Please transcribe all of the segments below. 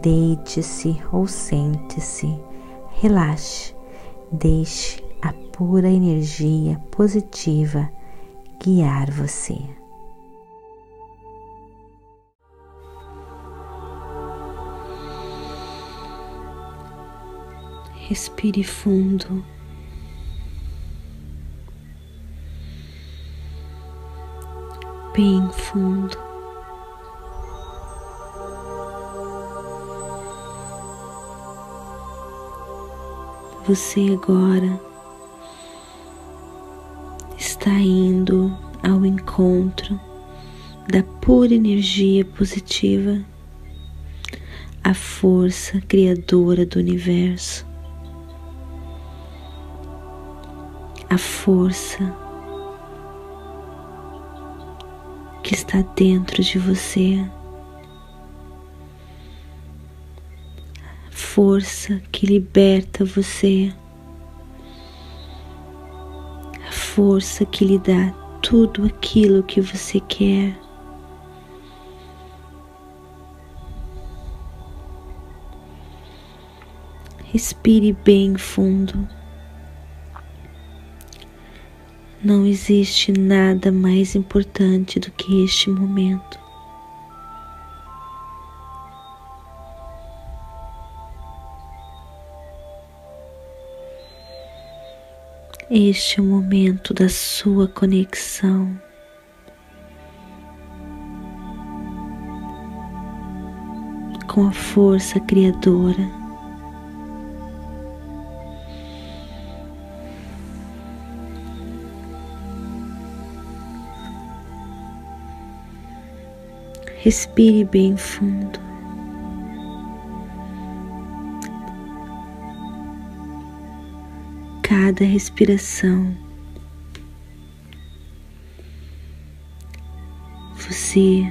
deite-se ou sente-se, relaxe, deixe a pura energia positiva guiar você. Respire fundo. Bem fundo. Você agora está indo ao encontro da pura energia positiva, a força criadora do universo. a força que está dentro de você, força que liberta você, a força que lhe dá tudo aquilo que você quer. Respire bem fundo. Não existe nada mais importante do que este momento. Este é o momento da sua conexão. Com a força criadora. Respire bem fundo. Cada respiração, você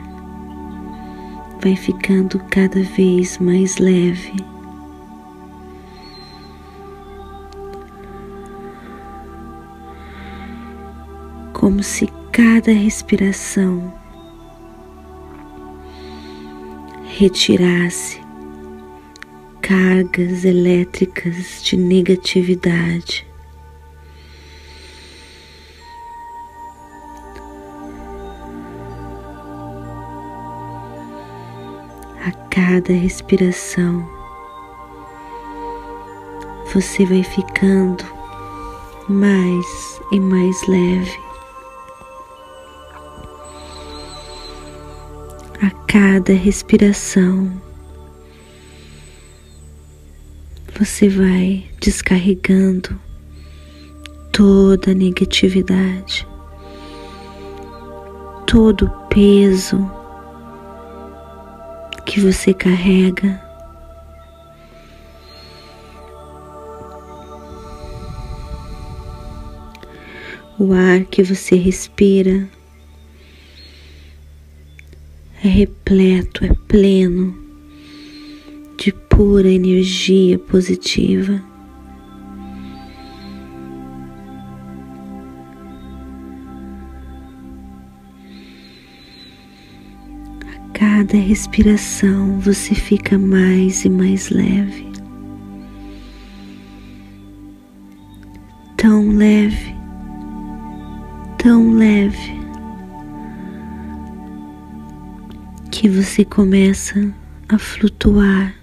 vai ficando cada vez mais leve. Como se cada respiração retirasse cargas elétricas de negatividade. Cada respiração, você vai ficando mais e mais leve. a cada respiração. Você vai descarregando toda a negatividade, todo o peso que você carrega. O ar que você respira é repleto, é pleno de pura energia positiva. Cada respiração você fica mais e mais leve, tão leve, tão leve. que você começa a flutuar.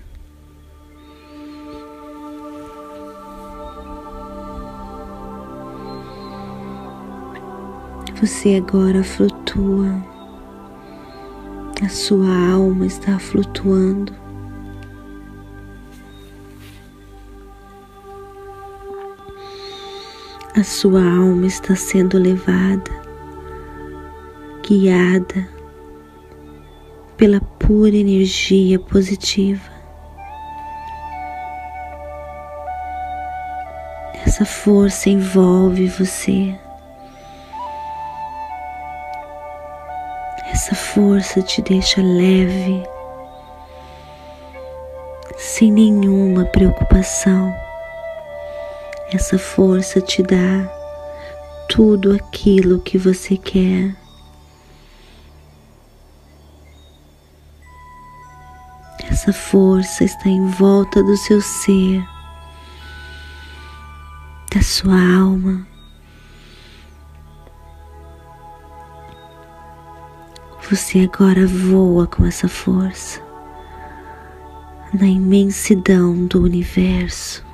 Você agora flutua, a sua alma está flutuando. A sua alma está sendo levada, guiada pela pura energia positiva. Essa força envolve você. Força te deixa leve, sem nenhuma preocupação. Essa força te dá tudo aquilo que você quer. Essa força está em volta do seu ser, da sua alma. Você agora voa com essa força na imensidão do universo.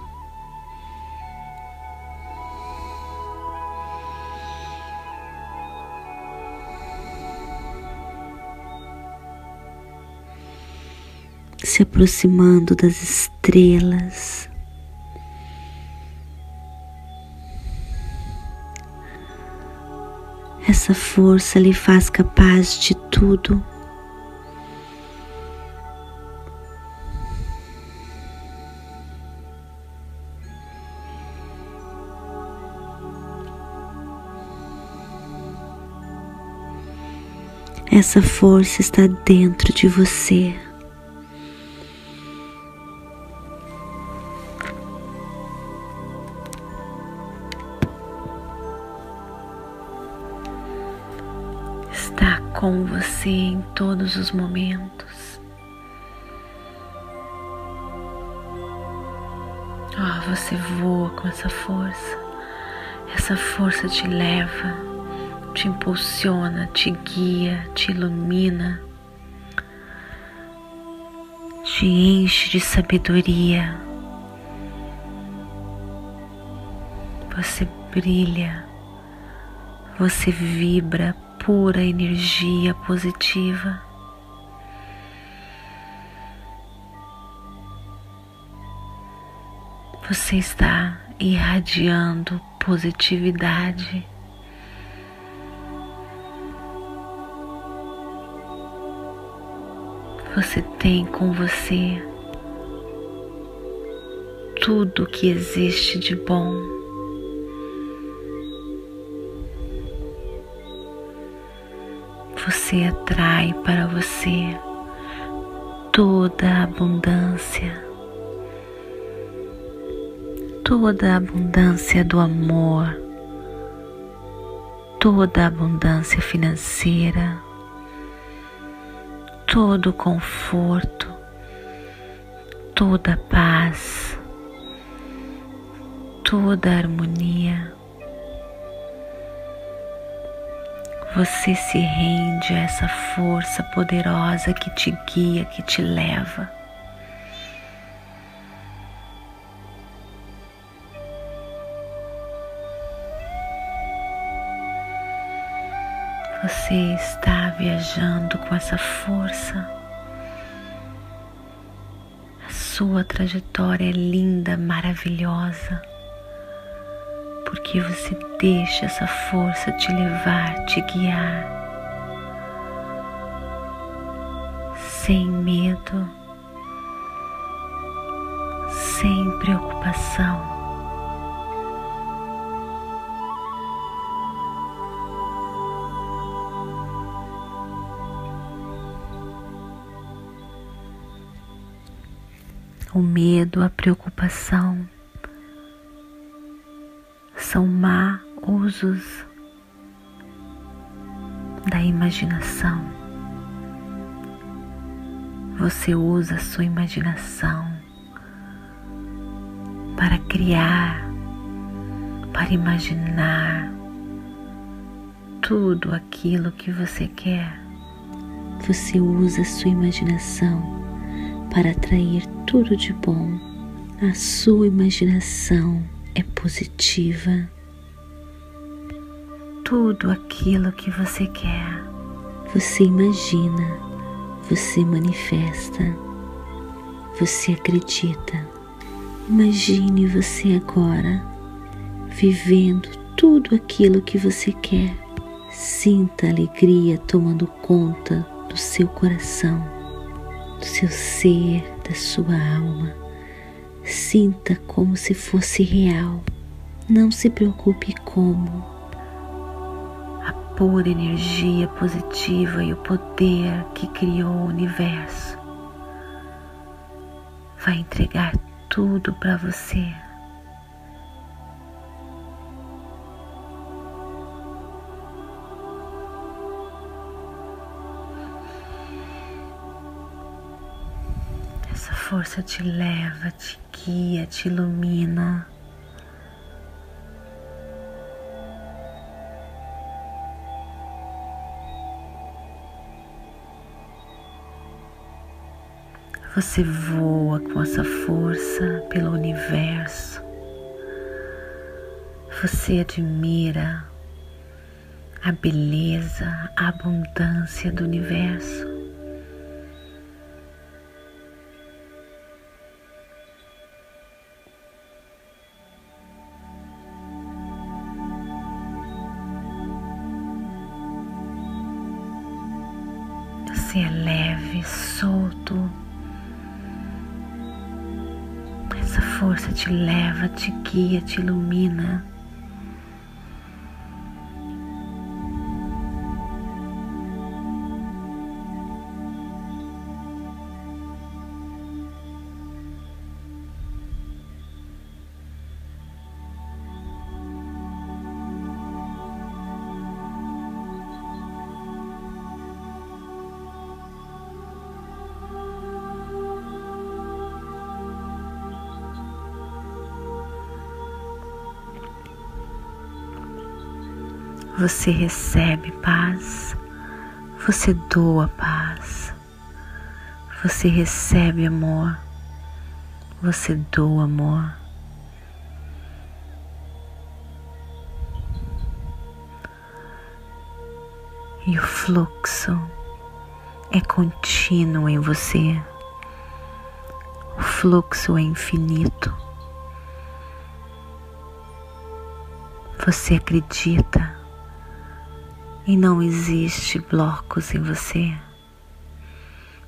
Se aproximando das estrelas. Essa força lhe faz capaz de tudo. Essa força está dentro de você. Com você em todos os momentos. Oh, você voa com essa força. Essa força te leva te impulsiona, te guia, te ilumina, te enche de sabedoria. Você brilha, você vibra pura energia positiva. Você está irradiando positividade. você tem com você tudo que existe de bom. Você atrai para você toda a abundância, toda a abundância do amor, toda a abundância financeira todo conforto, toda paz, toda harmonia. Você se rende a essa força poderosa que te guia, que te leva. Você está viajando com essa força. A sua trajetória é linda, maravilhosa, porque você deixa essa força te levar, te guiar, sem medo, sem preocupação. o medo, a preocupação são má usos da imaginação. Você usa a sua imaginação para criar, para imaginar tudo aquilo que você quer. Você usa a sua imaginação para atrair tudo de bom. A sua imaginação é positiva. Tudo aquilo que você quer, você imagina, você manifesta, você acredita. Imagine você agora vivendo tudo aquilo que você quer. Sinta a alegria tomando conta do seu coração do seu ser, da sua alma. Sinta como se fosse real. Não se preocupe como. A pura energia positiva e o poder que criou o universo vai entregar tudo para você. Essa força te leva, te guia, te ilumina. Você voa com essa força pelo universo. Você admira a beleza, a abundância do universo. Te leva, te guia, te ilumina. Você recebe paz, você doa paz, você recebe amor, você doa amor. E o fluxo é contínuo em você, o fluxo é infinito. Você acredita e não existe blocos em você.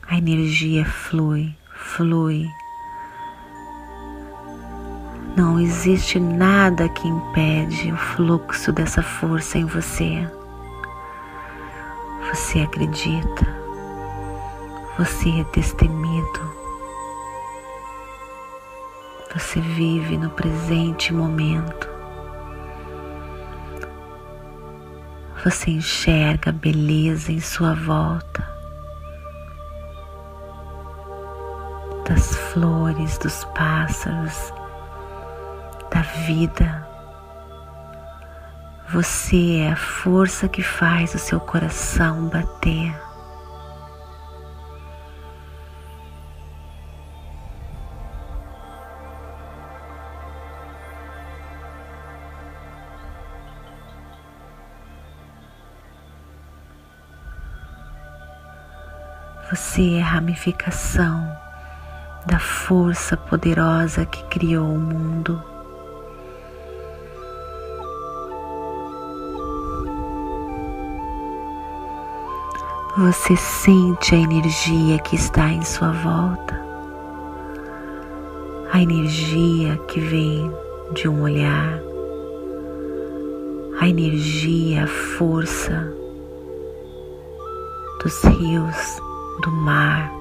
A energia flui, flui. Não existe nada que impede o fluxo dessa força em você. Você acredita, você é destemido, você vive no presente momento. Você enxerga a beleza em sua volta, das flores, dos pássaros, da vida. Você é a força que faz o seu coração bater. Você é a ramificação da força poderosa que criou o mundo. Você sente a energia que está em sua volta, a energia que vem de um olhar, a energia, a força dos rios do mar,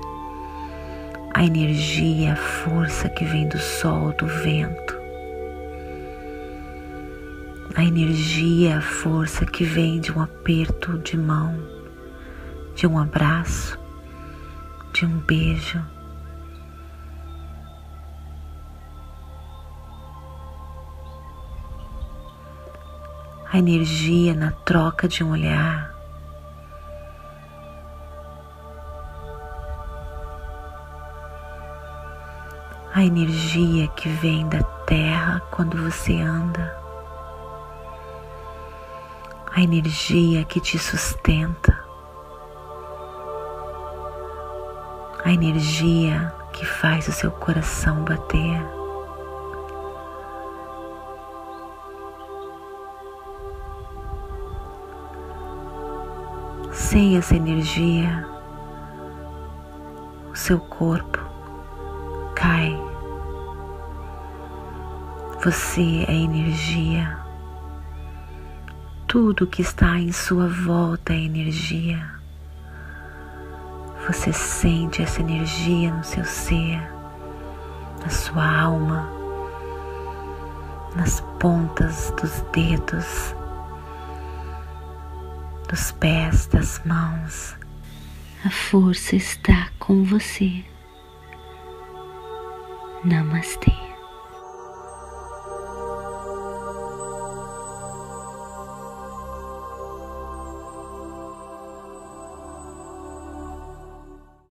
a energia, a força que vem do sol, do vento, a energia, a força que vem de um aperto de mão, de um abraço, de um beijo. A energia na troca de um olhar, a energia que vem da terra quando você anda, a energia que te sustenta, a energia que faz o seu coração bater. Sem essa energia, o seu corpo cai Você é energia. Tudo que está em sua volta é energia. Você sente essa energia no seu ser, na sua alma, nas pontas dos dedos, dos pés, das mãos. A força está com você. Namastê.